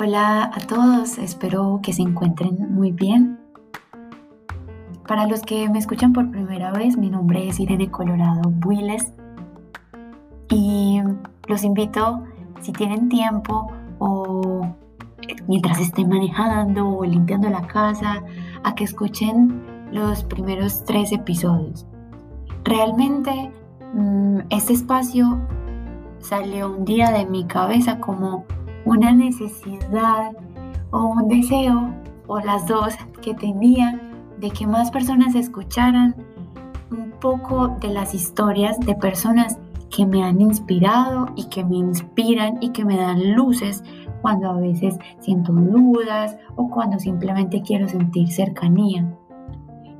Hola a todos, espero que se encuentren muy bien. Para los que me escuchan por primera vez, mi nombre es Irene Colorado Builes y los invito, si tienen tiempo o mientras estén manejando o limpiando la casa, a que escuchen los primeros tres episodios. Realmente este espacio salió un día de mi cabeza como una necesidad o un deseo o las dos que tenía de que más personas escucharan un poco de las historias de personas que me han inspirado y que me inspiran y que me dan luces cuando a veces siento dudas o cuando simplemente quiero sentir cercanía.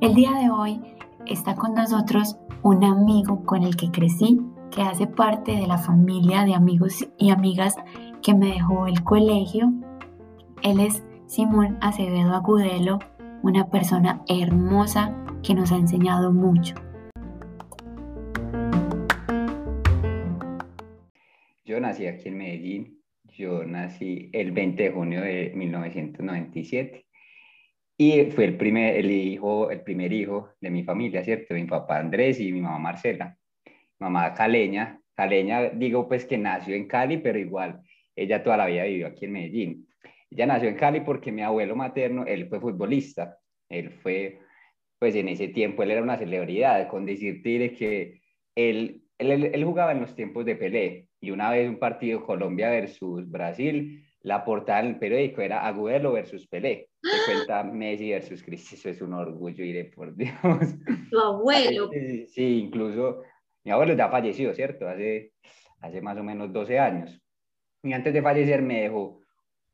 El día de hoy está con nosotros un amigo con el que crecí, que hace parte de la familia de amigos y amigas que me dejó el colegio. Él es Simón Acevedo Agudelo, una persona hermosa que nos ha enseñado mucho. Yo nací aquí en Medellín, yo nací el 20 de junio de 1997 y fue el primer, el hijo, el primer hijo de mi familia, ¿cierto? Mi papá Andrés y mi mamá Marcela. mamá caleña, caleña digo pues que nació en Cali, pero igual ella toda la vida vivió aquí en Medellín. Ella nació en Cali porque mi abuelo materno, él fue futbolista. Él fue, pues en ese tiempo, él era una celebridad, con decirte que él, él, jugaba en los tiempos de Pelé. Y una vez un partido Colombia versus Brasil, la portada en el periódico era Agudelo versus Pelé. Se cuenta Messi versus Cristo. Eso es un orgullo, iré por Dios. Tu abuelo. Sí, incluso mi abuelo ya falleció, ¿cierto? Hace, hace más o menos 12 años. Y antes de fallecer me dejó,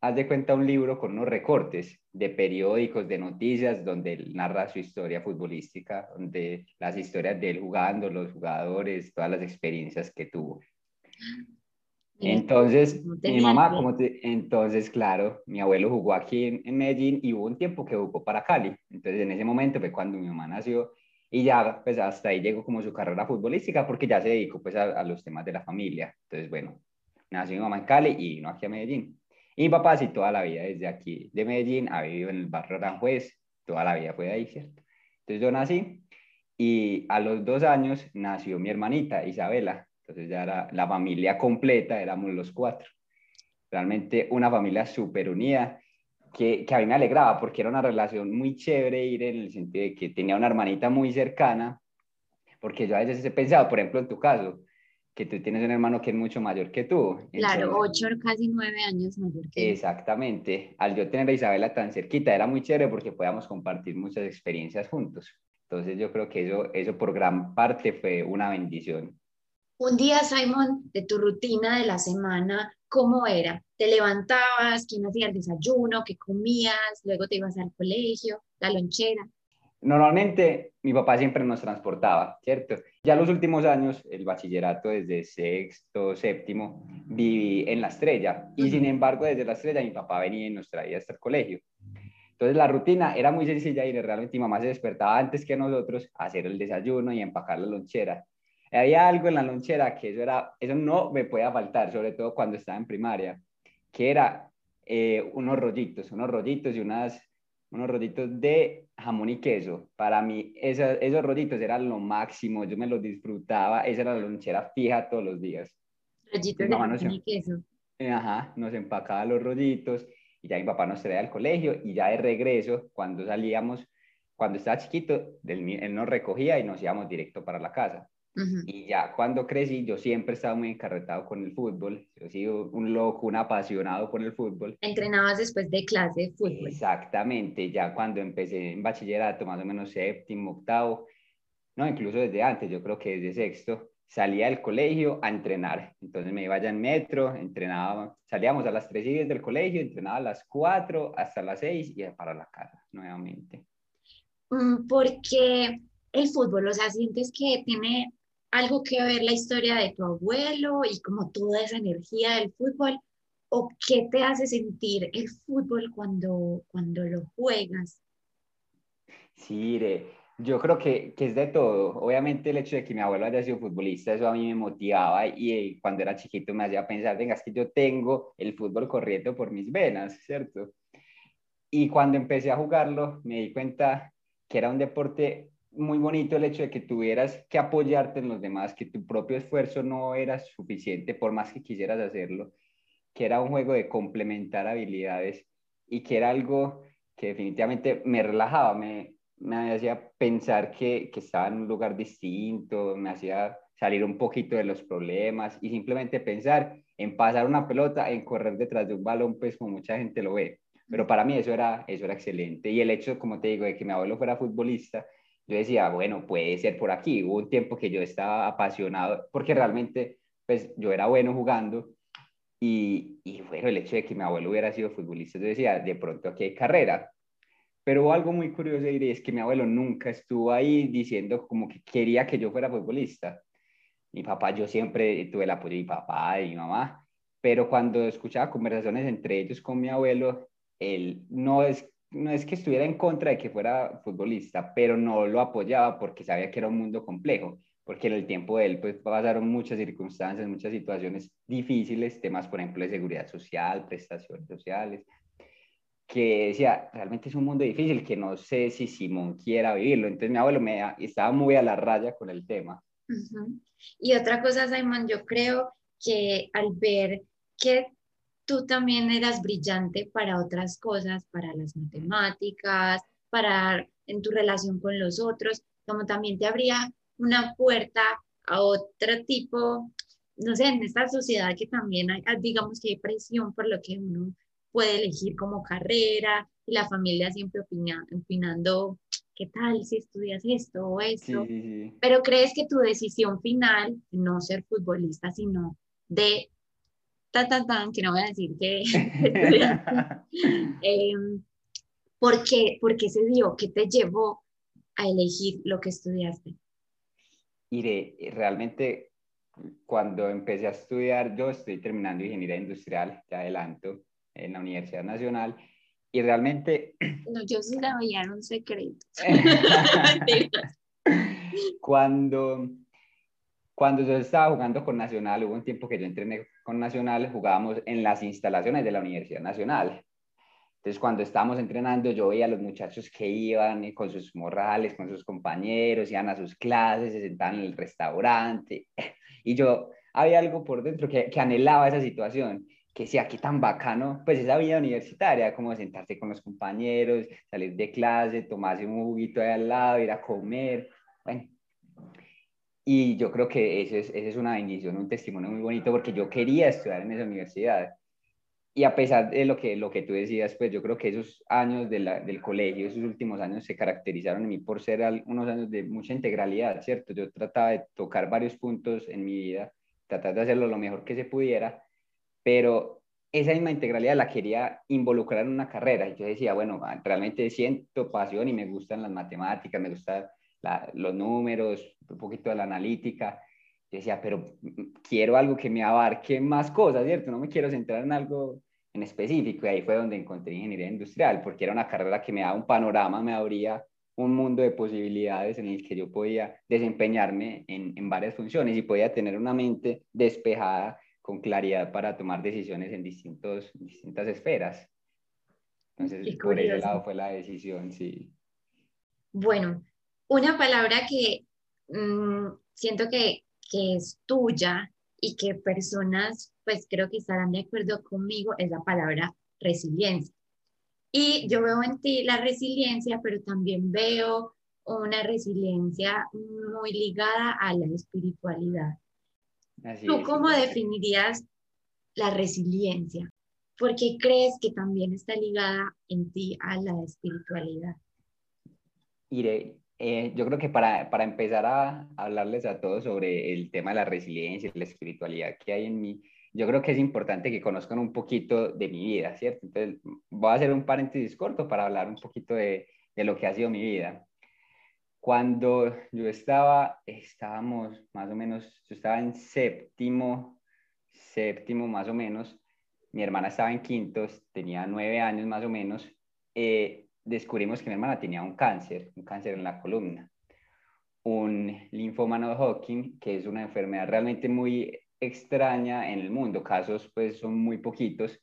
haz de cuenta, un libro con unos recortes de periódicos, de noticias, donde él narra su historia futbolística, donde las historias de él jugando, los jugadores, todas las experiencias que tuvo. Entonces, mi mamá, como te, entonces, claro, mi abuelo jugó aquí en, en, Medellín y hubo un tiempo que jugó para Cali. Entonces, en ese momento fue cuando mi mamá nació y ya, pues hasta ahí llegó como su carrera futbolística porque ya se dedicó pues a, a los temas de la familia. Entonces, bueno, nació mi mamá en Cali y vino aquí a Medellín. Y mi papá sí toda la vida desde aquí de Medellín, ha vivido en el barrio Aranjuez, toda la vida fue de ahí, ¿cierto? Entonces yo nací y a los dos años nació mi hermanita Isabela, entonces ya era la familia completa, éramos los cuatro. Realmente una familia súper unida, que, que, a mí me alegraba porque era una relación muy chévere ir en el sentido de que tenía una hermanita muy cercana, porque yo a veces he pensado, por ejemplo, en tu caso, que tú tienes un hermano que es mucho mayor que tú. Claro, ocho, casi nueve años mayor que Exactamente. Al yo tener a Isabela tan cerquita, era muy chévere porque podíamos compartir muchas experiencias juntos. Entonces yo creo que eso, eso por gran parte fue una bendición. Un día, Simon, de tu rutina de la semana, ¿cómo era? ¿Te levantabas? ¿Quién hacía el desayuno? ¿Qué comías? Luego te ibas al colegio, la lonchera. Normalmente mi papá siempre nos transportaba, ¿cierto? Ya los últimos años, el bachillerato desde sexto, séptimo, viví en la estrella y sin embargo desde la estrella mi papá venía y nos traía hasta el colegio. Entonces la rutina era muy sencilla y realmente mi mamá se despertaba antes que nosotros a hacer el desayuno y empacar la lonchera. Había algo en la lonchera que eso, era, eso no me podía faltar, sobre todo cuando estaba en primaria, que era eh, unos rollitos, unos rollitos y unas unos rollitos de jamón y queso. Para mí, esos rollitos eran lo máximo, yo me los disfrutaba, esa era la lonchera fija todos los días. Rollitos de jamón y queso. Ajá, nos empacaba los rollitos y ya mi papá nos traía al colegio y ya de regreso, cuando salíamos, cuando estaba chiquito, él nos recogía y nos íbamos directo para la casa. Y ya cuando crecí, yo siempre estaba muy encarretado con el fútbol. Yo he sido un loco, un apasionado con el fútbol. ¿Entrenabas después de clase de fútbol? Exactamente, ya cuando empecé en bachillerato, más o menos séptimo, octavo, no, incluso desde antes, yo creo que desde sexto, salía del colegio a entrenar. Entonces me iba ya en metro, entrenaba, salíamos a las 3 y 10 del colegio, entrenaba a las 4 hasta las 6 y para la casa nuevamente. Mm, porque el fútbol, o sea, sientes que tiene algo que ver la historia de tu abuelo y como toda esa energía del fútbol? ¿O qué te hace sentir el fútbol cuando, cuando lo juegas? Sí, Yo creo que, que, es de todo. Obviamente el hecho de que mi abuelo haya sido futbolista, eso a mí me motivaba y, y cuando era chiquito me hacía pensar, venga, es que yo tengo el fútbol corriendo por mis venas, ¿cierto? Y cuando empecé a jugarlo, me di cuenta que era un deporte muy bonito el hecho de que tuvieras que apoyarte en los demás, que tu propio esfuerzo no era suficiente por más que quisieras hacerlo, que era un juego de complementar habilidades y que era algo que definitivamente me relajaba, me, me hacía pensar que, que estaba en un lugar distinto, me hacía salir un poquito de los problemas y simplemente pensar en pasar una pelota, en correr detrás de un balón, pues como mucha gente lo ve. Pero para mí eso era, eso era excelente. Y el hecho, como te digo, de que mi abuelo fuera futbolista, yo decía, bueno, puede ser por aquí. Hubo un tiempo que yo estaba apasionado, porque realmente, pues yo era bueno jugando. Y, y bueno, el hecho de que mi abuelo hubiera sido futbolista, yo decía, de pronto aquí hay carrera. Pero algo muy curioso es que mi abuelo nunca estuvo ahí diciendo como que quería que yo fuera futbolista. Mi papá, yo siempre tuve el apoyo de mi papá y mi mamá, pero cuando escuchaba conversaciones entre ellos con mi abuelo, él no es, no es que estuviera en contra de que fuera futbolista, pero no lo apoyaba porque sabía que era un mundo complejo, porque en el tiempo de él pues pasaron muchas circunstancias, muchas situaciones difíciles, temas por ejemplo de seguridad social, prestaciones sociales, que decía, realmente es un mundo difícil que no sé si Simón quiera vivirlo. Entonces mi abuelo me estaba muy a la raya con el tema. Y otra cosa, Simón, yo creo que al ver que tú también eras brillante para otras cosas, para las matemáticas, para en tu relación con los otros, como también te abría una puerta a otro tipo, no sé, en esta sociedad que también hay, digamos que hay presión por lo que uno puede elegir como carrera y la familia siempre opinando, ¿qué tal si estudias esto o esto? Pero crees que tu decisión final, no ser futbolista, sino de, tan, tan, tan, que no voy a decir que, eh, ¿por, qué, ¿por qué se dio? ¿Qué te llevó a elegir lo que estudiaste? Iré, realmente cuando empecé a estudiar, yo estoy terminando ingeniería industrial, te adelanto, en la Universidad Nacional. Y realmente... No, yo sí la veía en un secreto. cuando, cuando yo estaba jugando con Nacional, hubo un tiempo que yo entrené con Nacional, jugábamos en las instalaciones de la Universidad Nacional. Entonces, cuando estábamos entrenando, yo veía a los muchachos que iban con sus morrales, con sus compañeros, iban a sus clases, se sentaban en el restaurante. Y yo, había algo por dentro que, que anhelaba esa situación que sea qué tan bacano, pues esa vida universitaria, como sentarse con los compañeros, salir de clase, tomarse un juguito ahí al lado, ir a comer, bueno. Y yo creo que esa es, es una bendición, un testimonio muy bonito, porque yo quería estudiar en esa universidad. Y a pesar de lo que, lo que tú decías, pues yo creo que esos años de la, del colegio, esos últimos años se caracterizaron en mí por ser unos años de mucha integralidad, ¿cierto? Yo trataba de tocar varios puntos en mi vida, tratar de hacerlo lo mejor que se pudiera, pero esa misma integralidad la quería involucrar en una carrera. Y yo decía, bueno, realmente siento pasión y me gustan las matemáticas, me gustan los números, un poquito de la analítica. Yo decía, pero quiero algo que me abarque más cosas, ¿cierto? No me quiero centrar en algo en específico. Y ahí fue donde encontré ingeniería industrial, porque era una carrera que me daba un panorama, me abría un mundo de posibilidades en el que yo podía desempeñarme en, en varias funciones y podía tener una mente despejada con claridad para tomar decisiones en distintos, distintas esferas. Entonces, por ese lado fue la decisión, sí. Bueno, una palabra que mm, siento que, que es tuya y que personas, pues creo que estarán de acuerdo conmigo, es la palabra resiliencia. Y yo veo en ti la resiliencia, pero también veo una resiliencia muy ligada a la espiritualidad. ¿Tú cómo definirías la resiliencia? ¿Por qué crees que también está ligada en ti a la espiritualidad? Iré, eh, yo creo que para, para, empezar a hablarles a todos sobre el tema de la resiliencia y la espiritualidad que hay en mí, yo creo que es importante que conozcan un poquito de mi vida, ¿cierto? Entonces, voy a hacer un paréntesis corto para hablar un poquito de, de lo que ha sido mi vida. Cuando yo estaba, estábamos más o menos, yo estaba en séptimo, séptimo más o menos, mi hermana estaba en quinto, tenía nueve años más o menos, eh, descubrimos que mi hermana tenía un cáncer, un cáncer en la columna, un linfoma no Hodgkin, que es una enfermedad realmente muy extraña en el mundo, casos pues son muy poquitos.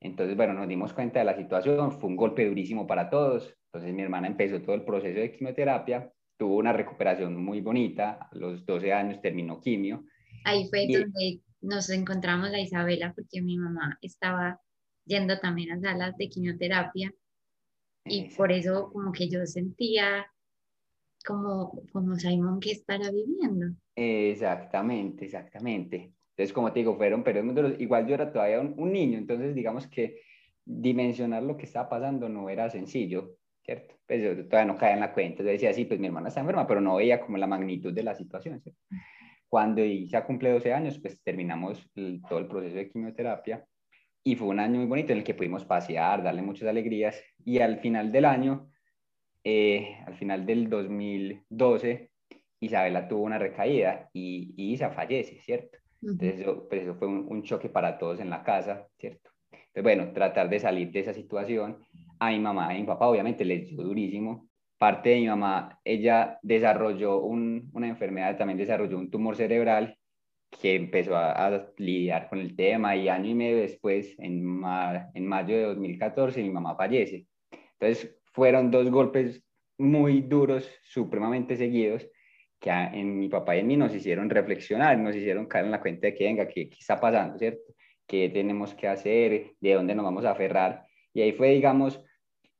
Entonces, bueno, nos dimos cuenta de la situación, fue un golpe durísimo para todos. Entonces mi hermana empezó todo el proceso de quimioterapia, tuvo una recuperación muy bonita, a los 12 años terminó quimio. Ahí fue donde nos encontramos la Isabela, porque mi mamá estaba yendo también a salas de quimioterapia y por eso como que yo sentía como, como Simón que estará viviendo. Exactamente, exactamente. Entonces, como te digo, fueron periodos duros. Igual yo era todavía un, niño, entonces digamos que dimensionar lo que estaba pasando no era sencillo, ¿cierto? Pues yo todavía no caía en la cuenta. Yo decía, sí, pues mi hermana está enferma, pero no veía como la magnitud de la situación, ¿cierto? Cuando ya cumple 12 años, pues terminamos todo el proceso de quimioterapia y fue un año muy bonito en el que pudimos pasear, darle muchas alegrías y al final del año, eh, al final del 2012, Isabela tuvo una recaída y, Isa fallece, ¿cierto? Entonces eso, pues eso fue un, choque para todos en la casa, ¿cierto? Entonces, bueno, tratar de salir de esa situación. A mi mamá y mi papá obviamente les dio durísimo. Parte de mi mamá, ella desarrolló una enfermedad, también desarrolló un tumor cerebral que empezó a, lidiar con el tema y año y medio después, en, en mayo de 2014, mi mamá fallece. Entonces fueron dos golpes muy duros, supremamente seguidos, que en mi papá y en mí nos hicieron reflexionar, nos hicieron caer en la cuenta de que, venga, ¿qué, qué está pasando, cierto? ¿Qué tenemos que hacer? ¿De dónde nos vamos a aferrar? Y ahí fue, digamos,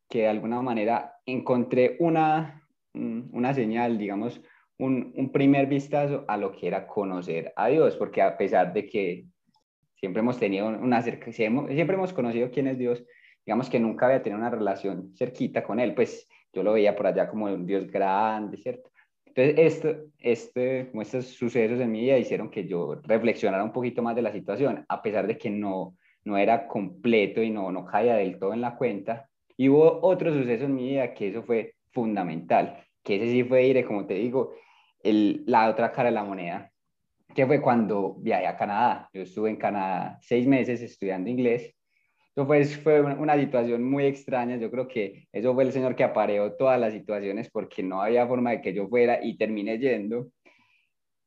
que de alguna manera encontré una, una señal, digamos, un, primer vistazo a lo que era conocer a Dios, porque a pesar de que siempre hemos tenido una siempre hemos conocido quién es Dios, digamos que nunca había tenido una relación cerquita con Él, pues yo lo veía por allá como un Dios grande, ¿cierto? Entonces, esto, este, como estos sucesos en mi vida hicieron que yo reflexionara un poquito más de la situación, a pesar de que no, no era completo y no, no caía del todo en la cuenta. Y hubo otro suceso en mi vida que eso fue fundamental, que ese sí fue ir, como te digo, el, la otra cara de la moneda, que fue cuando viajé a Canadá. Yo estuve en Canadá seis meses estudiando inglés. Eso fue, fue una situación muy extraña. Yo creo que eso fue el señor que apareó todas las situaciones porque no había forma de que yo fuera y terminé yendo.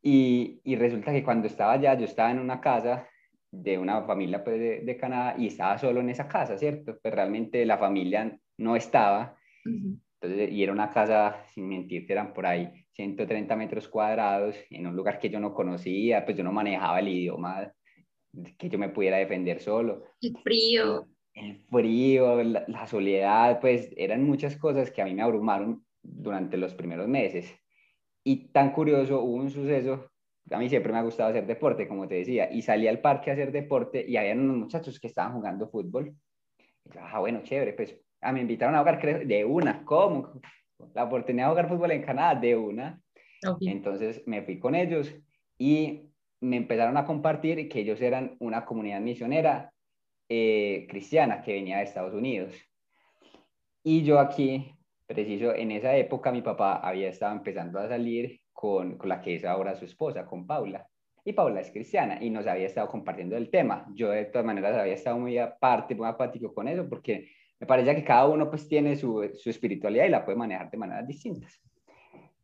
Y, y resulta que cuando estaba allá, yo estaba en una casa de una familia pues, de, de, Canadá y estaba solo en esa casa, ¿cierto? Pues realmente la familia no estaba. Entonces, y era una casa, sin mentir, eran por ahí 130 metros cuadrados en un lugar que yo no conocía, pues yo no manejaba el idioma que yo me pudiera defender solo. El frío. El frío, la, soledad, pues eran muchas cosas que a mí me abrumaron durante los primeros meses. Y tan curioso, hubo un suceso, a mí siempre me ha gustado hacer deporte, como te decía, y salí al parque a hacer deporte y había unos muchachos que estaban jugando fútbol. Y yo, ah, bueno, chévere, pues ah, me invitaron a jugar de una, ¿cómo? La oportunidad de jugar fútbol en Canadá de una. Entonces me fui con ellos y me empezaron a compartir que ellos eran una comunidad misionera eh, cristiana que venía de Estados Unidos. Y yo aquí, preciso, en esa época mi papá había estado empezando a salir con, con la que es ahora su esposa, con Paula. Y Paula es cristiana y nos había estado compartiendo el tema. Yo de todas maneras había estado muy aparte, muy apático con eso porque me parece que cada uno pues tiene su, su espiritualidad y la puede manejar de maneras distintas.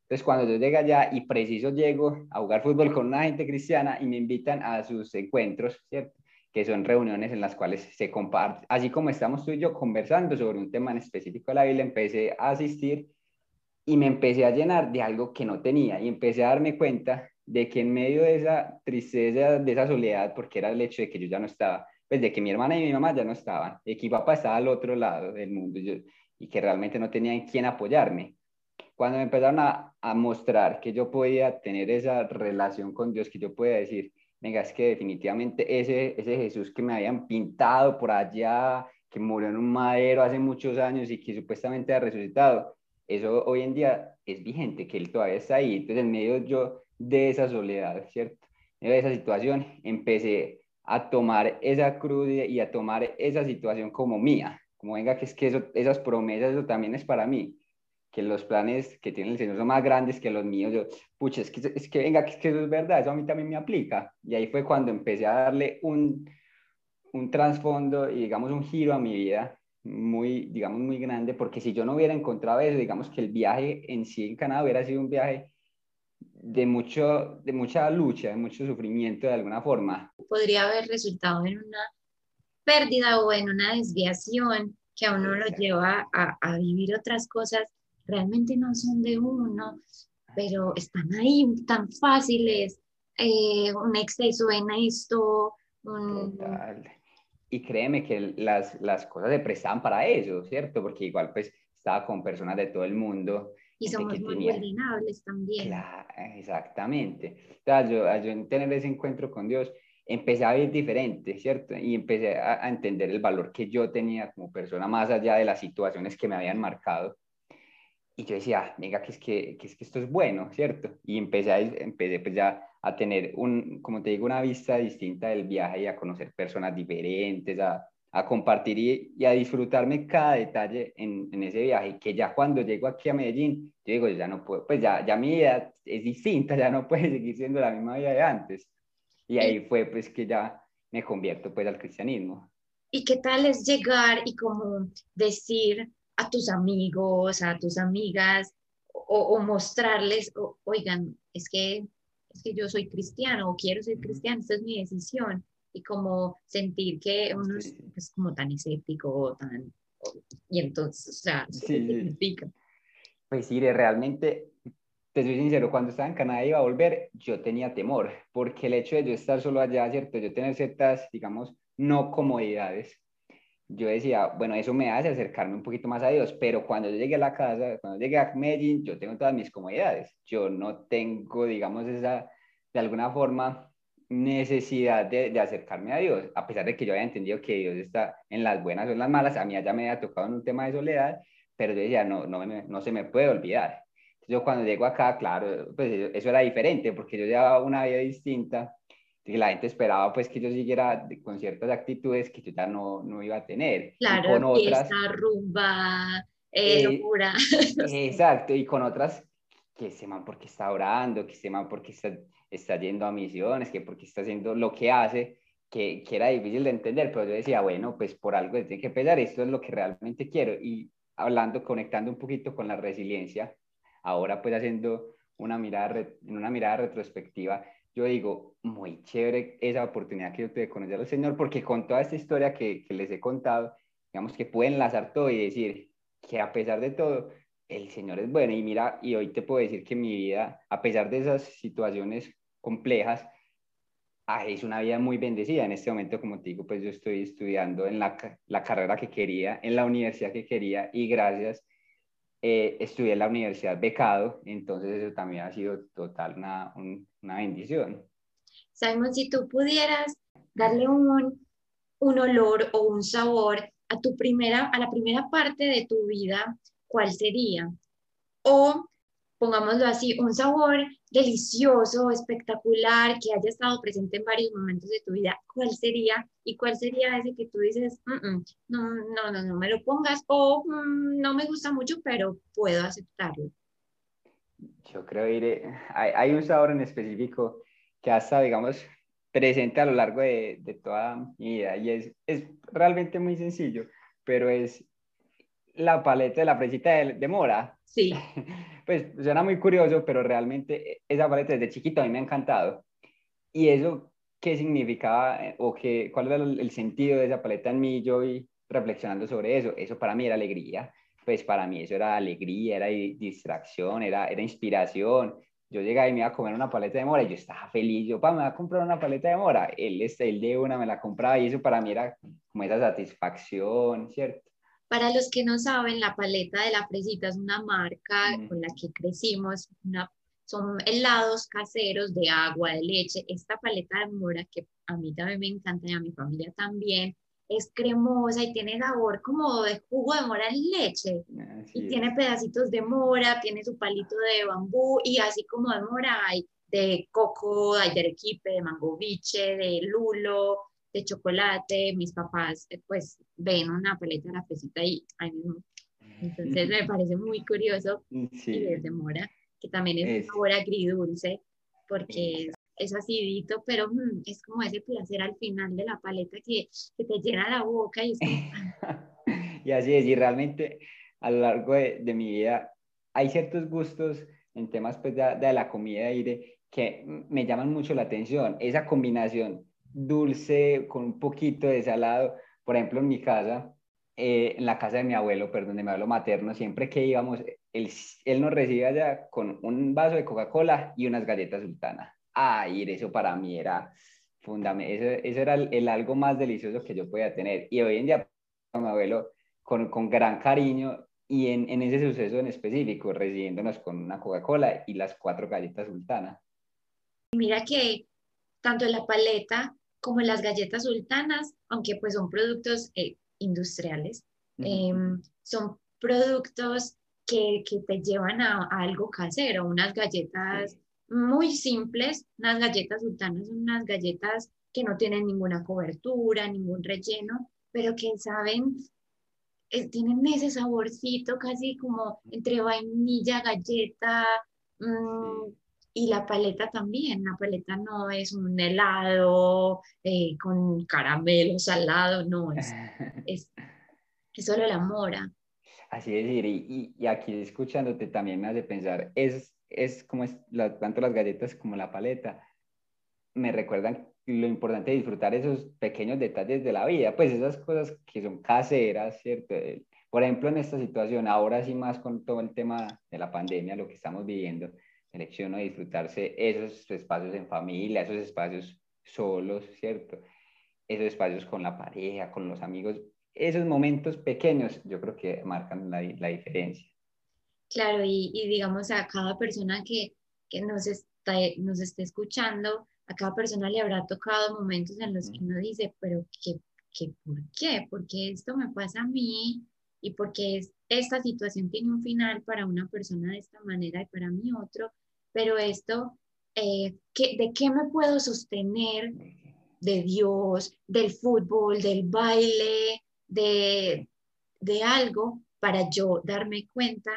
Entonces, cuando yo llego allá y preciso llego a jugar fútbol con una gente cristiana y me invitan a sus encuentros, ¿cierto? Que son reuniones en las cuales se comparte, así como estamos tú y yo conversando sobre un tema en específico de la Biblia, empecé a asistir y me empecé a llenar de algo que no tenía y empecé a darme cuenta de que en medio de esa tristeza, de esa soledad, porque era el hecho de que yo ya no estaba, pues de que mi hermana y mi mamá ya no estaban, y que mi papá estaba al otro lado del mundo y que realmente no tenía en quién apoyarme. Cuando me empezaron a, a, mostrar que yo podía tener esa relación con Dios, que yo podía decir, venga, es que definitivamente ese, ese Jesús que me habían pintado por allá, que murió en un madero hace muchos años y que supuestamente ha resucitado, eso hoy en día es vigente, que Él todavía está ahí. Entonces, en medio yo de esa soledad, ¿cierto? En medio de esa situación, empecé a tomar esa cruz y a tomar esa situación como mía, como venga, que es que eso, esas promesas, eso también es para mí, que los planes que tiene el Señor son más grandes que los míos, yo, pucha, es que, es que venga, que, es que eso es verdad, eso a mí también me aplica. Y ahí fue cuando empecé a darle un, un trasfondo y digamos un giro a mi vida muy, digamos, muy grande, porque si yo no hubiera encontrado eso, digamos que el viaje en sí en Canadá hubiera sido un viaje de, mucho, de mucha lucha, de mucho sufrimiento de alguna forma. Podría haber resultado en una pérdida o en una desviación que a uno lo lleva a, a vivir otras cosas realmente no son de uno, pero están ahí tan fáciles, eh, un exceso en esto. Y créeme que las, las cosas se prestan para eso, ¿cierto? Porque igual pues estaba con personas de todo el mundo. Y somos muy vulnerables también. exactamente. Entonces, yo, yo en tener ese encuentro con Dios, empecé a vivir diferente, ¿cierto? Y empecé a, a, entender el valor que yo tenía como persona más allá de las situaciones que me habían marcado. Y yo decía, venga, que es que, que, es que esto es bueno, ¿cierto? Y empecé, a, empecé pues ya a tener, un, como te digo, una vista distinta del viaje y a conocer personas diferentes, a, a compartir y, a disfrutarme cada detalle en, en, ese viaje, que ya cuando llego aquí a Medellín, yo digo, ya no puedo, pues ya, ya mi vida es distinta, ya no puede seguir siendo la misma vida de antes. Y ahí fue pues que ya me convierto pues al cristianismo. ¿Y qué tal es llegar y como decir, a tus amigos, a tus amigas, o, mostrarles, oigan, es que, es que yo soy cristiano o quiero ser cristiano, esta es mi decisión, y como sentir que uno es pues, como tan escéptico o tan... y entonces, o sea, ¿qué significa? Pues sí, realmente, te soy sincero, cuando estaba en Canadá y iba a volver, yo tenía temor, porque el hecho de yo estar solo allá, ¿cierto? Yo tener ciertas, digamos, no comodidades, yo decía, bueno, eso me hace acercarme un poquito más a Dios, pero cuando yo llegué a la casa, cuando llegué a Medellín, yo tengo todas mis comodidades. Yo no tengo, digamos, esa, de alguna forma, necesidad de, de, acercarme a Dios, a pesar de que yo había entendido que Dios está en las buenas o en las malas, a mí ya me había tocado en un tema de soledad, pero yo decía, no, no, no se me puede olvidar. Yo cuando llego acá, claro, pues eso era diferente, porque yo llevaba una vida distinta, que la gente esperaba pues que yo siguiera con ciertas actitudes que yo ya no, no iba a tener. Claro, y con otras, rumba, eh, eh locura. exacto, y con otras que se man porque está orando, que se man porque está, está yendo a misiones, que porque está haciendo lo que hace, que, que, era difícil de entender, pero yo decía, bueno, pues por algo tiene que pesar, esto es lo que realmente quiero. Y hablando, conectando un poquito con la resiliencia, ahora pues haciendo una mirada, en una mirada retrospectiva, yo digo, muy chévere esa oportunidad que yo tuve de conocer al Señor, porque con toda esta historia que, que, les he contado, digamos que pueden enlazar todo y decir que a pesar de todo, el Señor es bueno. Y mira, y hoy te puedo decir que mi vida, a pesar de esas situaciones complejas, ah, es una vida muy bendecida. En este momento, como te digo, pues yo estoy estudiando en la, la carrera que quería, en la universidad que quería, y gracias eh, estudié en la universidad becado, entonces eso también ha sido total una, una bendición. Simon, si tú pudieras darle un, un olor o un sabor a tu primera, a la primera parte de tu vida, ¿cuál sería? O pongámoslo así, un sabor delicioso, espectacular, que haya estado presente en varios momentos de tu vida, ¿cuál sería? ¿Y cuál sería ese que tú dices, mm, mm, no, no, no, no me lo pongas o mm, no me gusta mucho, pero puedo aceptarlo? Yo creo, Iré, hay, hay un sabor en específico que hasta, digamos, presente a lo largo de, de toda mi vida y es, es realmente muy sencillo, pero es la paleta de la fresita de, mora. Sí. Pues suena muy curioso, pero realmente esa paleta desde chiquito a mí me ha encantado. ¿Y eso qué significaba eh, o qué, cuál era el, sentido de esa paleta en mí? Yo y reflexionando sobre eso. Eso para mí era alegría. Pues para mí eso era alegría, era distracción, era, era inspiración. Yo llegaba y me iba a comer una paleta de mora y yo estaba feliz. Yo, pa, me voy a comprar una paleta de mora. Él, él de una me la compraba y eso para mí era como esa satisfacción, ¿cierto? Para los que no saben, la paleta de la fresita es una marca mm. con la que crecimos, son helados caseros de agua, de leche. Esta paleta de mora, que a mí también me encanta y a mi familia también, es cremosa y tiene sabor como de jugo de mora en leche. y tiene pedacitos de mora, tiene su palito de bambú y así como de mora hay de coco, hay de arequipe, de mango biche, de lulo, de chocolate, mis papás eh, pues ven una paleta de la fresita y ahí mismo. Entonces me parece muy curioso sí. y es de mora, que también es, es. un sabor agridulce porque es, es acidito, pero mm, es como ese placer al final de la paleta que, que, te llena la boca y es como... y así es, y realmente a lo largo de, de mi vida hay ciertos gustos en temas pues, de, de la comida y de, que me llaman mucho la atención. Esa combinación dulce con un poquito de salado, por ejemplo, en mi casa, eh, en la casa de mi abuelo, perdón, de mi abuelo materno, siempre que íbamos, él, él nos recibía ya con un vaso de Coca-Cola y unas galletas sultanas. Ay, eso para mí era fundamental, eso, eso, era el, algo más delicioso que yo podía tener. Y hoy en día, mi abuelo, con, con gran cariño, y en, en, ese suceso en específico, recibiéndonos con una Coca-Cola y las cuatro galletas sultanas. Mira que tanto la paleta como las galletas sultanas, aunque pues son productos eh, industriales, em, son productos que, que, te llevan a, algo casero, unas galletas muy simples, unas galletas sultanas unas galletas que no tienen ninguna cobertura, ningún relleno, pero que saben eh, tienen ese saborcito casi como entre vainilla, galleta mmm, y la paleta también. La paleta no es un helado eh, con caramelo salado, no, es, es, es, solo la mora. Así es, y, y, aquí escuchándote también me hace pensar, es, es como es, la, tanto las galletas como la paleta me recuerdan lo importante de disfrutar esos pequeños detalles de la vida, pues esas cosas que son caseras, ¿cierto? Por ejemplo, en esta situación, ahora sí más con todo el tema de la pandemia, lo que estamos viviendo, selecciono disfrutarse esos espacios en familia, esos espacios solos, ¿cierto? Esos espacios con la pareja, con los amigos, esos momentos pequeños yo creo que marcan la, la diferencia. Claro, y, y, digamos a cada persona que, que nos, está, nos esté escuchando, a cada persona le habrá tocado momentos en los que uno dice, pero ¿qué, qué, ¿por qué? ¿Por qué esto me pasa a mí? ¿Y por qué esta situación tiene un final para una persona de esta manera y para mí otro? Pero esto, eh, ¿de qué me puedo sostener? De Dios, del fútbol, del baile, de, de algo para yo darme cuenta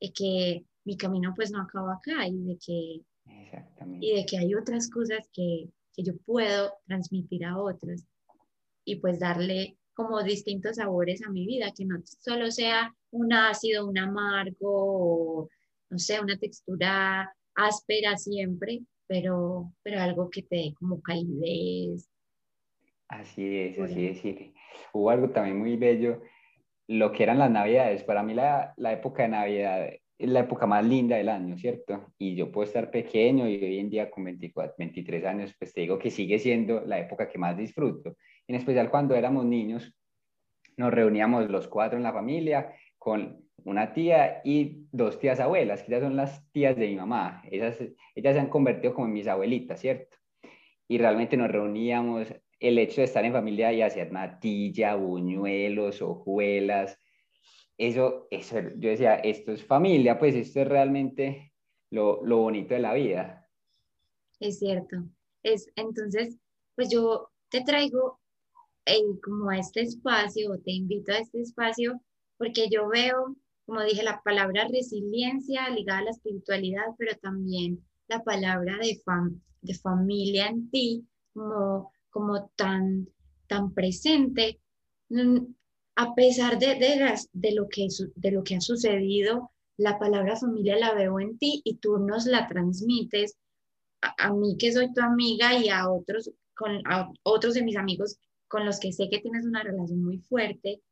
de que mi camino pues no acaba acá y de que y de que hay otras cosas que, que yo puedo transmitir a otras y pues darle como distintos sabores a mi vida, que no solo sea un ácido, un amargo, no sé, una textura áspera siempre, pero, pero algo que te dé como calidez. Así es, así es. Sí. Hubo algo también muy bello, lo que eran las navidades. Para mí la, la época de Navidad es la época más linda del año, ¿cierto? Y yo puedo estar pequeño y hoy en día con 24, 23 años, pues te digo que sigue siendo la época que más disfruto. En especial cuando éramos niños, nos reuníamos los cuatro en la familia con una tía y dos tías abuelas, que ya son las tías de mi mamá. Ellas, ellas se han convertido como mis abuelitas, ¿cierto? Y realmente nos reuníamos, el hecho de estar en familia y hacer natilla, buñuelos, hojuelas, eso, eso, yo decía, esto es familia, pues esto es realmente lo, lo bonito de la vida. Es cierto. Es, entonces, pues yo te traigo eh, como a este espacio, te invito a este espacio, porque yo veo, como dije, la palabra resiliencia ligada a la espiritualidad, pero también la palabra de, fam, de familia en ti, como, como tan, tan presente. A pesar de, de, lo que, de lo que ha sucedido, la palabra familia la veo en ti y tú nos la transmites. A, mí que soy tu amiga y a otros, con, otros de mis amigos con los que sé que tienes una relación muy fuerte.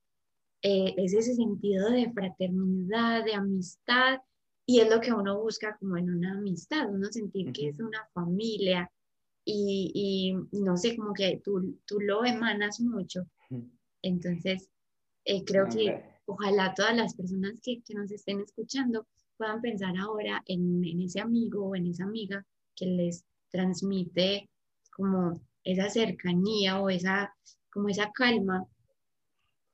Eh, es ese sentido de fraternidad, de amistad, y es lo que uno busca como en una amistad, uno sentir que es una familia, y, y, no sé, como que tú, tú lo emanas mucho. Entonces, eh, creo que ojalá todas las personas que, que, nos estén escuchando puedan pensar ahora en, en, ese amigo o en esa amiga que les transmite como esa cercanía o esa, como esa calma,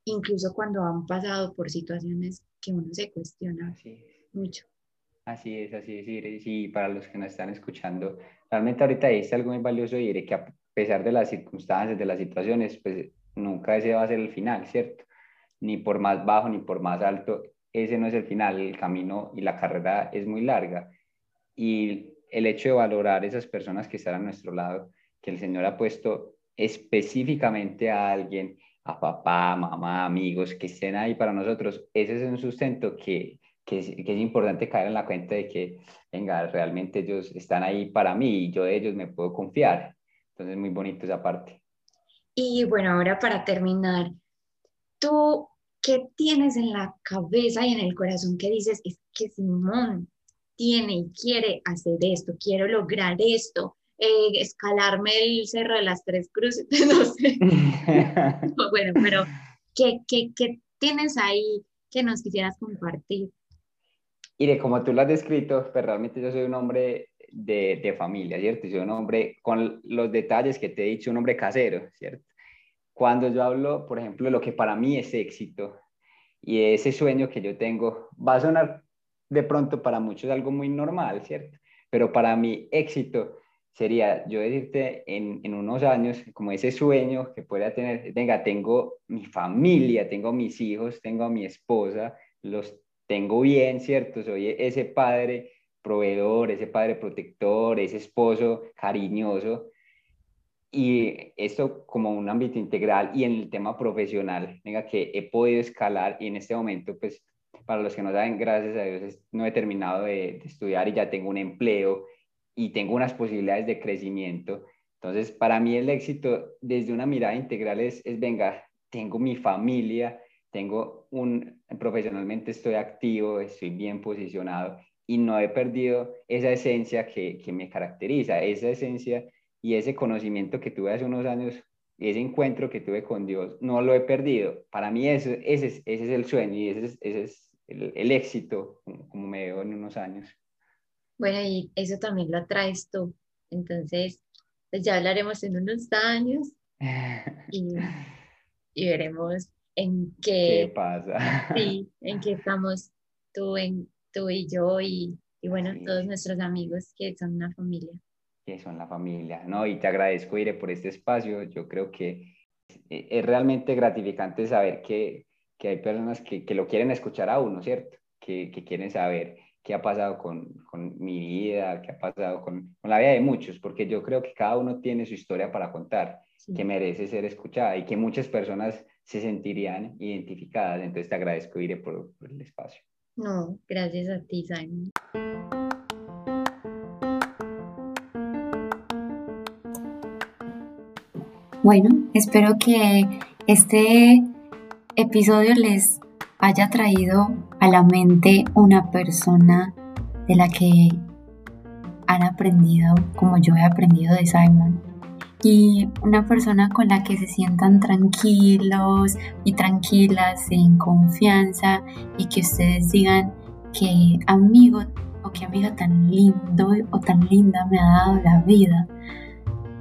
incluso cuando han pasado por situaciones que uno se cuestiona mucho. Así es, así es, y para los que nos están escuchando, realmente ahorita dice algo muy valioso y diré que a pesar de las circunstancias, de las situaciones, pues nunca ese va a ser el final, ¿cierto? ni por más bajo ni por más alto, ese no es el final, el camino y la carrera es muy larga. Y el hecho de valorar esas personas que están a nuestro lado, que el Señor ha puesto específicamente a alguien a papá, mamá, amigos que estén ahí para nosotros, ese es un sustento que, que, es, que es importante caer en la cuenta de que, venga, realmente ellos están ahí para mí y yo de ellos me puedo confiar. Entonces, muy bonito esa parte. Y bueno, ahora para terminar, ¿tú qué tienes en la cabeza y en el corazón que dices, es que Simón tiene y quiere hacer esto, quiero lograr esto, eh, escalarme el Cerro de las Tres Cruces, no sé. bueno, pero ¿qué, qué, ¿qué tienes ahí que nos quisieras compartir? Y de como tú lo has descrito, pues realmente yo soy un hombre de, de, familia, ¿cierto? Soy un hombre con los detalles que te he dicho, un hombre casero, ¿cierto? Cuando yo hablo, por ejemplo, de lo que para mí es éxito y ese sueño que yo tengo, va a sonar de pronto para muchos algo muy normal, ¿cierto? Pero para mí éxito sería yo decirte en, en, unos años, como ese sueño que pueda tener, venga, tengo mi familia, tengo mis hijos, tengo a mi esposa, los tengo bien, ¿cierto? Soy ese padre proveedor, ese padre protector, ese esposo cariñoso. Y esto como un ámbito integral y en el tema profesional, venga, que he podido escalar y en este momento, pues, para los que no saben, gracias a Dios, no he terminado de, de estudiar y ya tengo un empleo y tengo unas posibilidades de crecimiento. Entonces, para mí el éxito desde una mirada integral es, es venga, tengo mi familia, tengo un, profesionalmente estoy activo, estoy bien posicionado y no he perdido esa esencia que, que me caracteriza, esa esencia y ese conocimiento que tuve hace unos años, ese encuentro que tuve con Dios, no lo he perdido. Para mí ese, ese, es, ese es el sueño y ese es, ese es el, el éxito, como me veo en unos años. Bueno, y eso también lo traes tú. Entonces, pues ya hablaremos en unos años y, y veremos en qué, ¿Qué pasa? Sí, en qué estamos tú, en, tú y yo y, y bueno, sí. todos nuestros amigos que son una familia. Que son la familia, ¿no? Y te agradezco, Ire, por este espacio. Yo creo que es realmente gratificante saber que, que hay personas que, que, lo quieren escuchar a uno, ¿cierto? Que, que quieren saber qué ha pasado con, con, mi vida, qué ha pasado con, con, la vida de muchos, porque yo creo que cada uno tiene su historia para contar, sí. que merece ser escuchada y que muchas personas se sentirían identificadas. Entonces te agradezco, Ire, por, por el espacio. No, gracias a ti, Simon. Bueno, espero que este episodio les haya traído a la mente una persona de la que han aprendido como yo he aprendido de Simon. Y una persona con la que se sientan tranquilos y tranquilas en confianza y que ustedes digan que amigo o que amiga tan lindo o tan linda me ha dado la vida.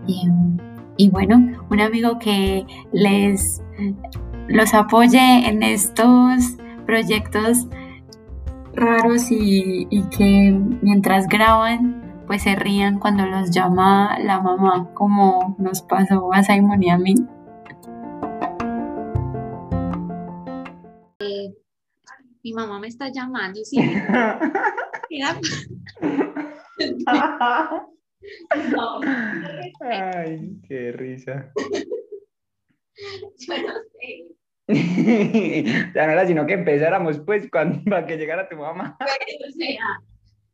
Y, bueno un amigo que les los apoye en estos proyectos raros y, y, que mientras graban pues se rían cuando los llama la mamá como nos pasó a Simon y a mí. Eh, mi mamá me está llamando, ¿sí? Mira. no. Ay, qué risa. Yo no sé. ya no era sino que empezáramos pues cuando, para que llegara tu mamá. o sea,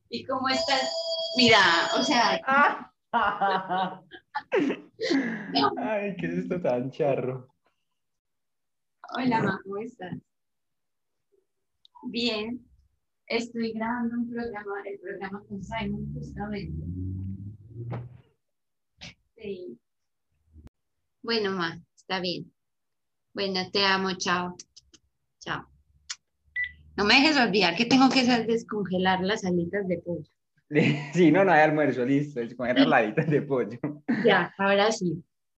¿y cómo estás? Mira, o sea. Ay, ¿qué es esto tan charro? Hola, mamá, ¿cómo estás? Bien. Estoy grabando un programa, el programa con Simon justamente. Sí. Bueno, ma, está bien. Bueno, te amo, chao. Chao. No me dejes olvidar que tengo que descongelar las alitas de pollo. Sí, no, no hay almuerzo, listo, descongelar las alitas de pollo. Ya, ahora sí.